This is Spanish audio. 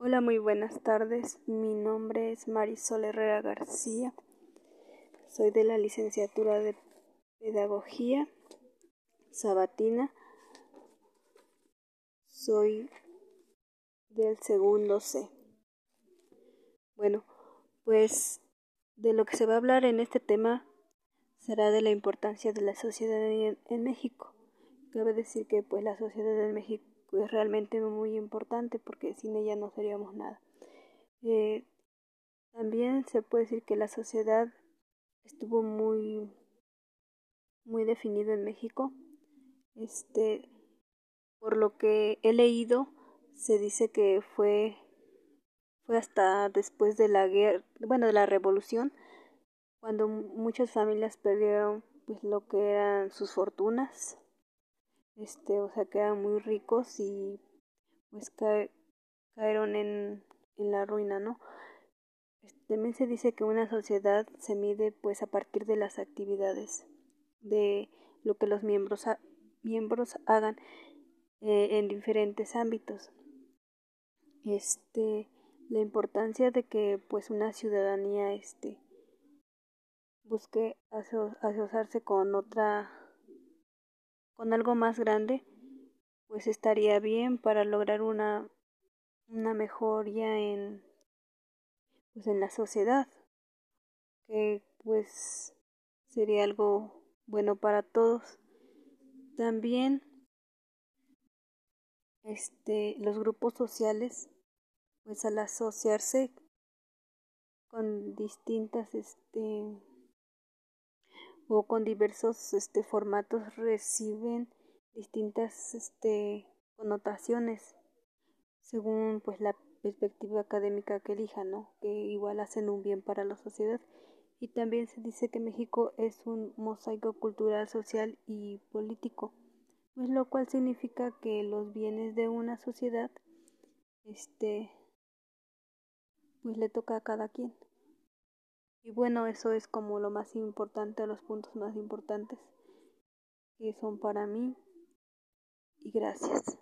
Hola, muy buenas tardes. Mi nombre es Marisol Herrera García. Soy de la licenciatura de Pedagogía Sabatina. Soy del segundo C. Bueno, pues de lo que se va a hablar en este tema será de la importancia de la sociedad en, México. Cabe decir que pues la sociedad en México es realmente muy importante porque sin ella no seríamos nada. Eh, también se puede decir que la sociedad estuvo muy muy definido en México. Este, por lo que he leído, se dice que fue fue hasta después de la guerra, bueno, de la revolución, cuando muchas familias perdieron pues lo que eran sus fortunas este, o sea, quedan muy ricos y pues cayeron en, en la ruina, ¿no? También se dice que una sociedad se mide pues a partir de las actividades, de lo que los miembros, miembros hagan eh, en diferentes ámbitos. Este, la importancia de que pues una ciudadanía este busque asociarse con otra con algo más grande, pues estaría bien para lograr una, una mejoría en, pues en la sociedad, que pues sería algo bueno para todos. También este los grupos sociales pues al asociarse con distintas este o con diversos este, formatos reciben distintas este, connotaciones según pues la perspectiva académica que elijan, ¿no? que igual hacen un bien para la sociedad. Y también se dice que México es un mosaico cultural, social y político, pues lo cual significa que los bienes de una sociedad este pues le toca a cada quien. Y bueno, eso es como lo más importante, los puntos más importantes que son para mí. Y gracias.